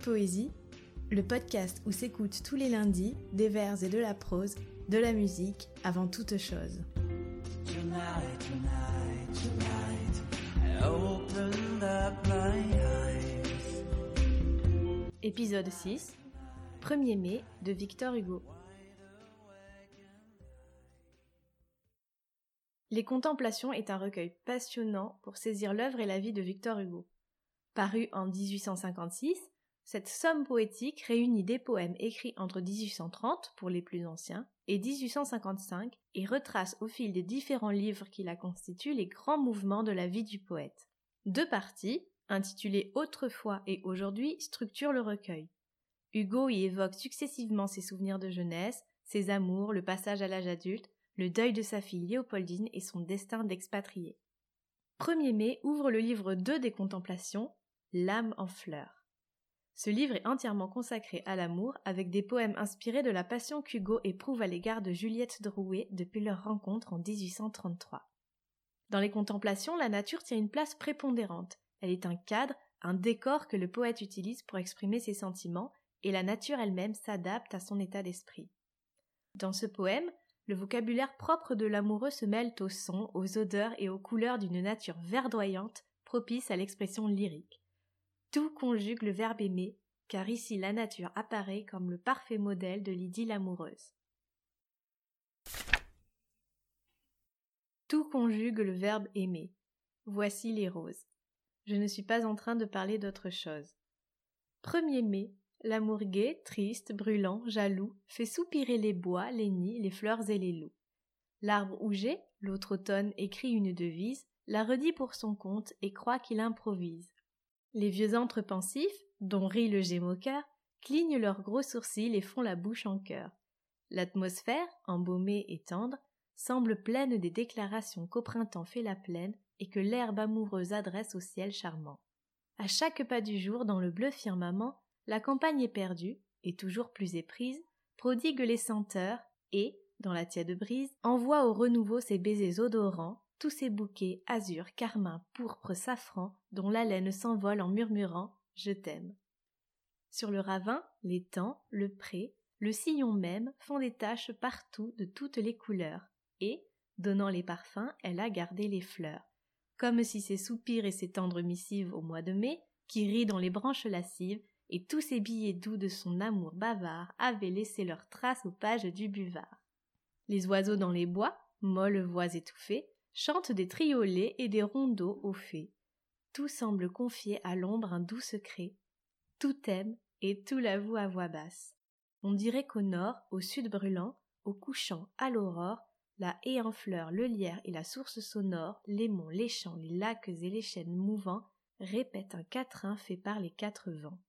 Poésie, le podcast où s'écoutent tous les lundis des vers et de la prose, de la musique avant toute chose. Épisode 6 1er mai de Victor Hugo. Les Contemplations est un recueil passionnant pour saisir l'œuvre et la vie de Victor Hugo. Paru en 1856, cette somme poétique réunit des poèmes écrits entre 1830 pour les plus anciens et 1855 et retrace au fil des différents livres qui la constituent les grands mouvements de la vie du poète. Deux parties, intitulées Autrefois et Aujourd'hui, structurent le recueil. Hugo y évoque successivement ses souvenirs de jeunesse, ses amours, le passage à l'âge adulte, le deuil de sa fille Léopoldine et son destin d'expatrié. 1er mai ouvre le livre 2 des Contemplations, L'âme en fleurs. Ce livre est entièrement consacré à l'amour, avec des poèmes inspirés de la passion qu'Hugo éprouve à l'égard de Juliette Drouet depuis leur rencontre en 1833. Dans les contemplations, la nature tient une place prépondérante. Elle est un cadre, un décor que le poète utilise pour exprimer ses sentiments, et la nature elle-même s'adapte à son état d'esprit. Dans ce poème, le vocabulaire propre de l'amoureux se mêle aux sons, aux odeurs et aux couleurs d'une nature verdoyante, propice à l'expression lyrique. Tout conjugue le verbe aimer, car ici la nature apparaît comme le parfait modèle de l'idylle amoureuse. Tout conjugue le verbe aimer. Voici les roses. Je ne suis pas en train de parler d'autre chose. Premier mai, l'amour gai, triste, brûlant, jaloux, fait soupirer les bois, les nids, les fleurs et les loups. L'arbre Ouget, l'autre automne, écrit une devise, la redit pour son compte et croit qu'il improvise. Les vieux antres pensifs, dont rit le gémeaux-cœur, clignent leurs gros sourcils et font la bouche en cœur. L'atmosphère, embaumée et tendre, semble pleine des déclarations qu'au printemps fait la plaine et que l'herbe amoureuse adresse au ciel charmant. À chaque pas du jour dans le bleu firmament, la campagne est perdue, et toujours plus éprise, prodigue les senteurs, et, dans la tiède brise, envoie au renouveau ses baisers odorants, tous ces bouquets azur, carmin, pourpre, safran, dont l'haleine s'envole en murmurant Je t'aime. Sur le ravin, l'étang, le pré, le sillon même font des taches partout de toutes les couleurs, et, donnant les parfums, elle a gardé les fleurs, comme si ses soupirs et ses tendres missives au mois de mai, qui rit dans les branches lascives, et tous ces billets doux de son amour bavard avaient laissé leurs traces aux pages du buvard. Les oiseaux dans les bois, molles voix étouffées, chantent des triolets et des rondeaux aux fées. Tout semble confier à l'ombre un doux secret. Tout aime et tout l'avoue à voix basse. On dirait qu'au nord, au sud brûlant, au couchant, à l'aurore, la haie en fleurs, le lierre et la source sonore, les monts, les champs, les lacs et les chênes mouvants répètent un quatrain fait par les quatre vents.